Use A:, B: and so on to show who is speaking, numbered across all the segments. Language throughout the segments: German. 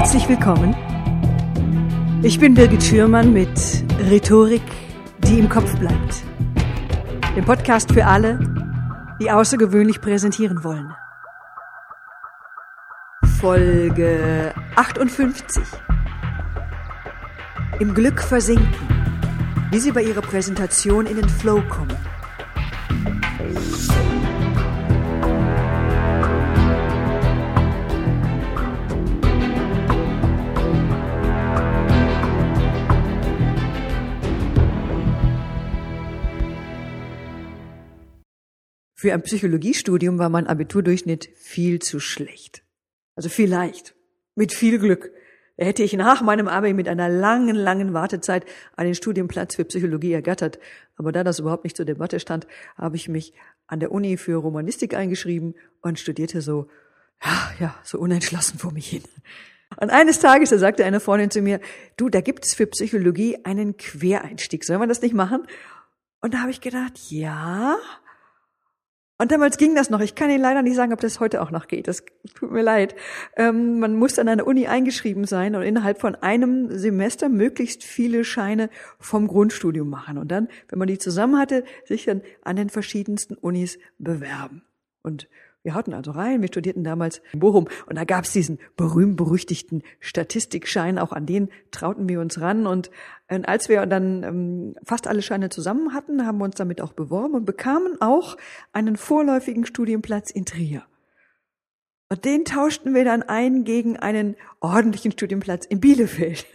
A: Herzlich willkommen. Ich bin Birgit Schürmann mit Rhetorik, die im Kopf bleibt. Dem Podcast für alle, die außergewöhnlich präsentieren wollen. Folge 58. Im Glück versinken. Wie Sie bei Ihrer Präsentation in den Flow kommen. Für ein Psychologiestudium war mein Abiturdurchschnitt viel zu schlecht. Also vielleicht, mit viel Glück, hätte ich nach meinem Abi mit einer langen, langen Wartezeit einen Studienplatz für Psychologie ergattert. Aber da das überhaupt nicht zur Debatte stand, habe ich mich an der Uni für Romanistik eingeschrieben und studierte so, ja, ja, so unentschlossen vor mich hin. Und eines Tages, da sagte eine Freundin zu mir, du, da gibt es für Psychologie einen Quereinstieg. Soll man das nicht machen? Und da habe ich gedacht, ja, und damals ging das noch. Ich kann Ihnen leider nicht sagen, ob das heute auch noch geht. Das tut mir leid. Ähm, man muss an einer Uni eingeschrieben sein und innerhalb von einem Semester möglichst viele Scheine vom Grundstudium machen. Und dann, wenn man die zusammen hatte, sich dann an den verschiedensten Unis bewerben. Und wir hatten also rein, wir studierten damals in Bochum und da gab's diesen berühmt-berüchtigten Statistikschein, auch an den trauten wir uns ran. Und als wir dann ähm, fast alle Scheine zusammen hatten, haben wir uns damit auch beworben und bekamen auch einen vorläufigen Studienplatz in Trier. Und den tauschten wir dann ein gegen einen ordentlichen Studienplatz in Bielefeld.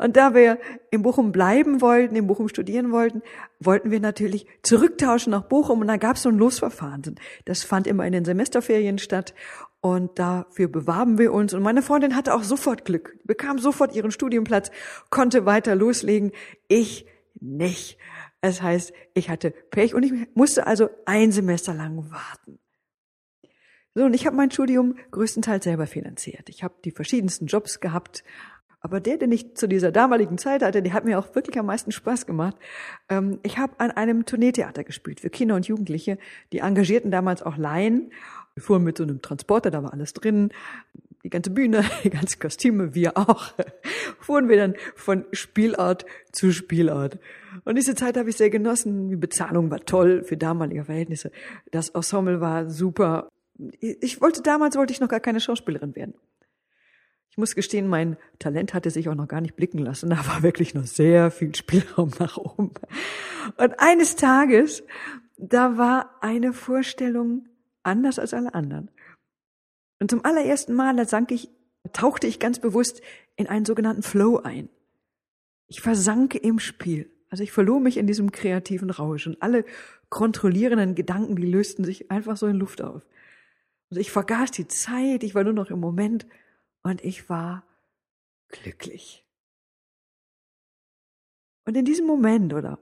A: Und da wir in Bochum bleiben wollten, in Bochum studieren wollten, wollten wir natürlich zurücktauschen nach Bochum. Und da gab es so ein Losverfahren. Das fand immer in den Semesterferien statt. Und dafür bewarben wir uns. Und meine Freundin hatte auch sofort Glück, bekam sofort ihren Studienplatz, konnte weiter loslegen. Ich nicht. Das heißt, ich hatte Pech und ich musste also ein Semester lang warten. So, und ich habe mein Studium größtenteils selber finanziert. Ich habe die verschiedensten Jobs gehabt, aber der, den ich zu dieser damaligen Zeit hatte, der hat mir auch wirklich am meisten Spaß gemacht. Ähm, ich habe an einem Tourneetheater gespielt für Kinder und Jugendliche. Die engagierten damals auch Laien. Wir fuhren mit so einem Transporter, da war alles drin. Die ganze Bühne, die ganzen Kostüme, wir auch. fuhren wir dann von Spielart zu Spielart. Und diese Zeit habe ich sehr genossen. Die Bezahlung war toll für damalige Verhältnisse. Das Ensemble war super. Ich wollte damals wollte ich noch gar keine Schauspielerin werden. Muss gestehen, mein Talent hatte sich auch noch gar nicht blicken lassen. Da war wirklich noch sehr viel Spielraum nach oben. Und eines Tages, da war eine Vorstellung anders als alle anderen. Und zum allerersten Mal, da sank ich, tauchte ich ganz bewusst in einen sogenannten Flow ein. Ich versank im Spiel. Also ich verlor mich in diesem kreativen Rausch und alle kontrollierenden Gedanken, die lösten sich einfach so in Luft auf. Also ich vergaß die Zeit, ich war nur noch im Moment und ich war glücklich. Und in diesem Moment oder,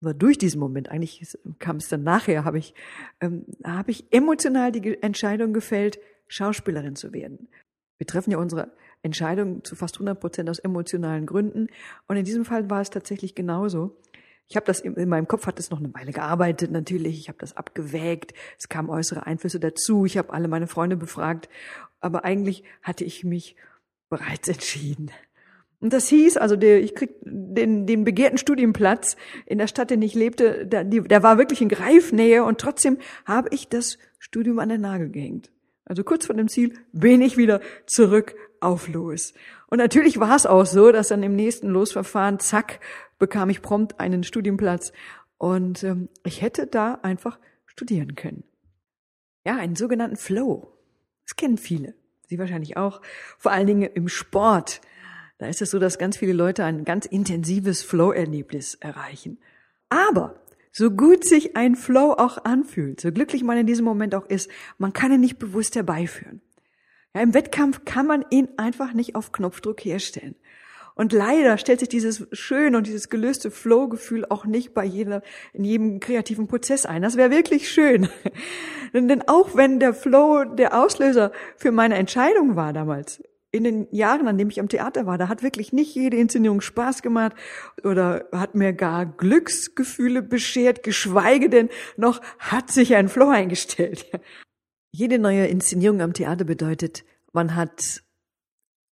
A: oder durch diesen Moment, eigentlich kam es dann nachher, habe ich, ähm, habe ich emotional die Entscheidung gefällt, Schauspielerin zu werden. Wir treffen ja unsere Entscheidung zu fast 100 Prozent aus emotionalen Gründen. Und in diesem Fall war es tatsächlich genauso. Ich habe das in meinem Kopf hat es noch eine Weile gearbeitet natürlich. Ich habe das abgewägt. Es kamen äußere Einflüsse dazu. Ich habe alle meine Freunde befragt aber eigentlich hatte ich mich bereits entschieden. Und das hieß, also der, ich krieg den, den begehrten Studienplatz in der Stadt, in der ich lebte, der, der war wirklich in Greifnähe und trotzdem habe ich das Studium an den Nagel gehängt. Also kurz vor dem Ziel bin ich wieder zurück auf Los. Und natürlich war es auch so, dass dann im nächsten Losverfahren, zack, bekam ich prompt einen Studienplatz und ähm, ich hätte da einfach studieren können. Ja, einen sogenannten Flow. Das kennen viele. Sie wahrscheinlich auch. Vor allen Dingen im Sport. Da ist es so, dass ganz viele Leute ein ganz intensives Flow-Erlebnis erreichen. Aber so gut sich ein Flow auch anfühlt, so glücklich man in diesem Moment auch ist, man kann ihn nicht bewusst herbeiführen. Ja, Im Wettkampf kann man ihn einfach nicht auf Knopfdruck herstellen. Und leider stellt sich dieses schöne und dieses gelöste Flow-Gefühl auch nicht bei jeder, in jedem kreativen Prozess ein. Das wäre wirklich schön. Denn auch wenn der Flow der Auslöser für meine Entscheidung war damals, in den Jahren, an dem ich am Theater war, da hat wirklich nicht jede Inszenierung Spaß gemacht oder hat mir gar Glücksgefühle beschert, geschweige denn noch hat sich ein Flow eingestellt. Jede neue Inszenierung am Theater bedeutet, man hat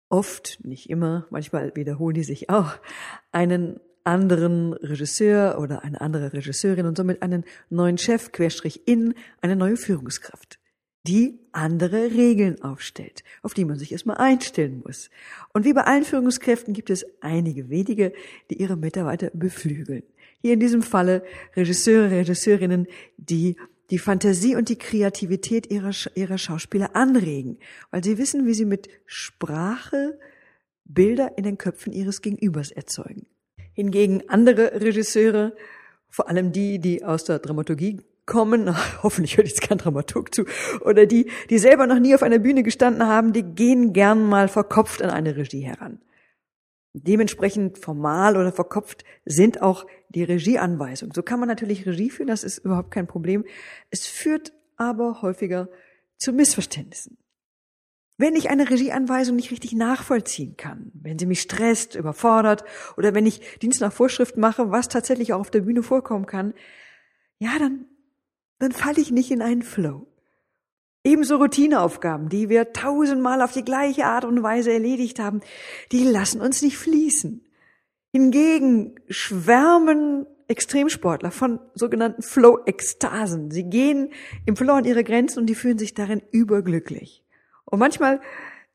A: oft, nicht immer, manchmal wiederholen die sich auch, einen anderen Regisseur oder eine andere Regisseurin und somit einen neuen Chef, Querstrich in, eine neue Führungskraft, die andere Regeln aufstellt, auf die man sich erstmal einstellen muss. Und wie bei allen Führungskräften gibt es einige wenige, die ihre Mitarbeiter beflügeln. Hier in diesem Falle Regisseure, Regisseurinnen, die die Fantasie und die Kreativität ihrer, ihrer Schauspieler anregen, weil sie wissen, wie sie mit Sprache Bilder in den Köpfen ihres Gegenübers erzeugen. Hingegen andere Regisseure, vor allem die, die aus der Dramaturgie kommen, hoffentlich hört jetzt kein Dramaturg zu, oder die, die selber noch nie auf einer Bühne gestanden haben, die gehen gern mal verkopft an eine Regie heran. Dementsprechend formal oder verkopft sind auch die Regieanweisungen. So kann man natürlich Regie führen, das ist überhaupt kein Problem. Es führt aber häufiger zu Missverständnissen. Wenn ich eine Regieanweisung nicht richtig nachvollziehen kann, wenn sie mich stresst, überfordert oder wenn ich Dienst nach Vorschrift mache, was tatsächlich auch auf der Bühne vorkommen kann, ja, dann, dann falle ich nicht in einen Flow. Ebenso Routineaufgaben, die wir tausendmal auf die gleiche Art und Weise erledigt haben, die lassen uns nicht fließen. Hingegen schwärmen Extremsportler von sogenannten Flow-Ekstasen. Sie gehen im Flow an ihre Grenzen und die fühlen sich darin überglücklich. Und manchmal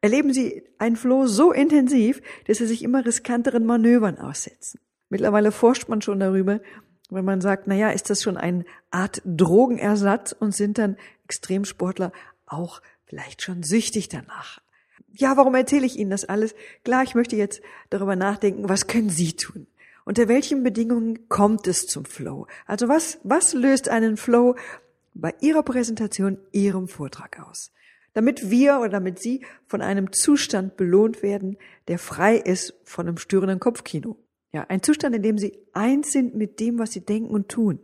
A: erleben sie einen Flow so intensiv, dass sie sich immer riskanteren Manövern aussetzen. Mittlerweile forscht man schon darüber, wenn man sagt, na ja, ist das schon eine Art Drogenersatz und sind dann Extremsportler auch vielleicht schon süchtig danach? Ja, warum erzähle ich Ihnen das alles? Klar, ich möchte jetzt darüber nachdenken, was können Sie tun? Unter welchen Bedingungen kommt es zum Flow? Also was, was löst einen Flow bei Ihrer Präsentation, Ihrem Vortrag aus? Damit wir oder damit Sie von einem Zustand belohnt werden, der frei ist von einem störenden Kopfkino. Ja, ein Zustand, in dem Sie eins sind mit dem, was Sie denken und tun.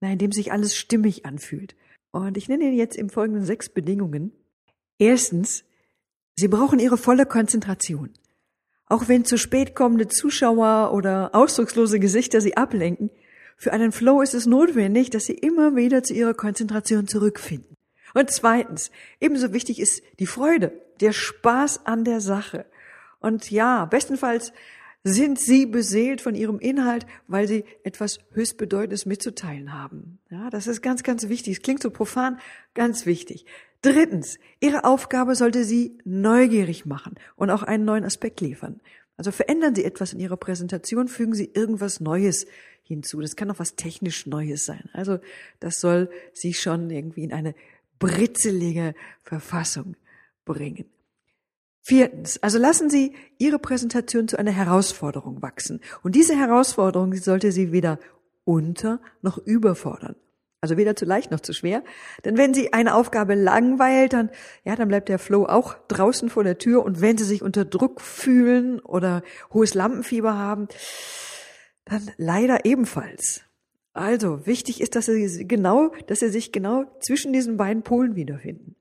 A: Na, in dem sich alles stimmig anfühlt. Und ich nenne Ihnen jetzt im Folgenden sechs Bedingungen. Erstens, Sie brauchen Ihre volle Konzentration. Auch wenn zu spät kommende Zuschauer oder ausdruckslose Gesichter Sie ablenken, für einen Flow ist es notwendig, dass Sie immer wieder zu Ihrer Konzentration zurückfinden. Und zweitens, ebenso wichtig ist die Freude, der Spaß an der Sache. Und ja, bestenfalls sind sie beseelt von ihrem Inhalt, weil sie etwas höchstbedeutendes mitzuteilen haben. Ja, das ist ganz, ganz wichtig. Es klingt so profan, ganz wichtig. Drittens, ihre Aufgabe sollte sie neugierig machen und auch einen neuen Aspekt liefern. Also verändern Sie etwas in Ihrer Präsentation, fügen Sie irgendwas Neues hinzu. Das kann auch was technisch Neues sein. Also das soll Sie schon irgendwie in eine britzelige Verfassung bringen. Viertens, also lassen Sie Ihre Präsentation zu einer Herausforderung wachsen. Und diese Herausforderung sollte Sie weder unter noch überfordern. Also weder zu leicht noch zu schwer. Denn wenn Sie eine Aufgabe langweilt, dann, ja, dann bleibt der Flow auch draußen vor der Tür. Und wenn Sie sich unter Druck fühlen oder hohes Lampenfieber haben, dann leider ebenfalls. Also wichtig ist, dass Sie genau, dass Sie sich genau zwischen diesen beiden Polen wiederfinden.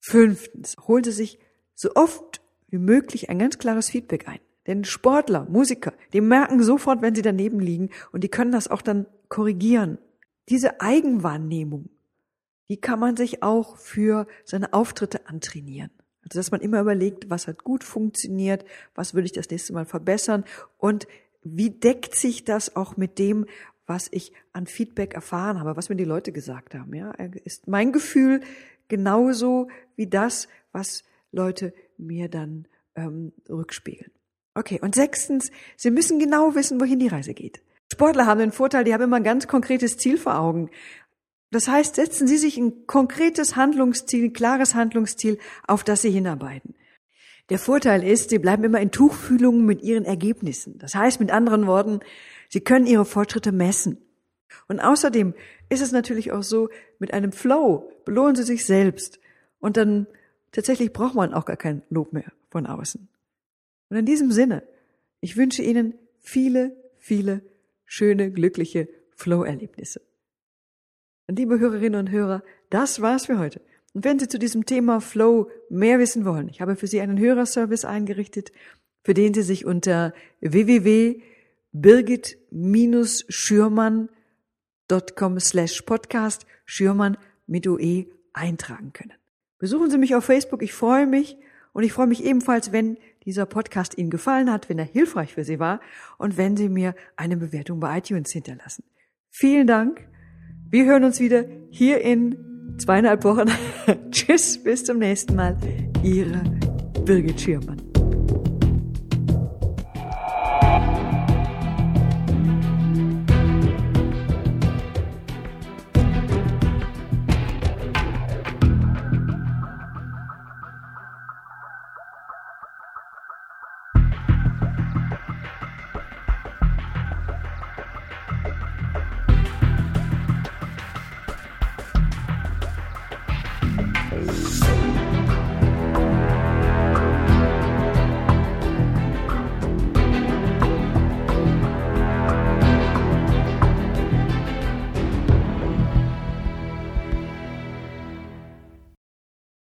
A: Fünftens, holen Sie sich so oft wie möglich ein ganz klares Feedback ein. Denn Sportler, Musiker, die merken sofort, wenn sie daneben liegen und die können das auch dann korrigieren. Diese Eigenwahrnehmung, die kann man sich auch für seine Auftritte antrainieren. Also dass man immer überlegt, was hat gut funktioniert, was würde ich das nächste Mal verbessern und wie deckt sich das auch mit dem, was ich an Feedback erfahren habe, was mir die Leute gesagt haben. Ja, ist mein Gefühl genauso wie das, was Leute mir dann ähm, rückspiegeln. Okay, und sechstens, Sie müssen genau wissen, wohin die Reise geht. Sportler haben den Vorteil, die haben immer ein ganz konkretes Ziel vor Augen. Das heißt, setzen Sie sich ein konkretes Handlungsziel, ein klares Handlungsziel, auf das Sie hinarbeiten. Der Vorteil ist, Sie bleiben immer in Tuchfühlungen mit Ihren Ergebnissen. Das heißt, mit anderen Worten, Sie können Ihre Fortschritte messen. Und außerdem ist es natürlich auch so, mit einem Flow belohnen Sie sich selbst. Und dann Tatsächlich braucht man auch gar kein Lob mehr von außen. Und in diesem Sinne, ich wünsche Ihnen viele, viele schöne, glückliche Flow-Erlebnisse. Liebe Hörerinnen und Hörer, das war's für heute. Und wenn Sie zu diesem Thema Flow mehr wissen wollen, ich habe für Sie einen Hörerservice eingerichtet, für den Sie sich unter www.birgit-schürmann.com slash podcast Schürmann mit OE eintragen können. Besuchen Sie mich auf Facebook, ich freue mich und ich freue mich ebenfalls, wenn dieser Podcast Ihnen gefallen hat, wenn er hilfreich für Sie war und wenn Sie mir eine Bewertung bei iTunes hinterlassen. Vielen Dank. Wir hören uns wieder hier in zweieinhalb Wochen. Tschüss, bis zum nächsten Mal. Ihre Birgit Schirmann.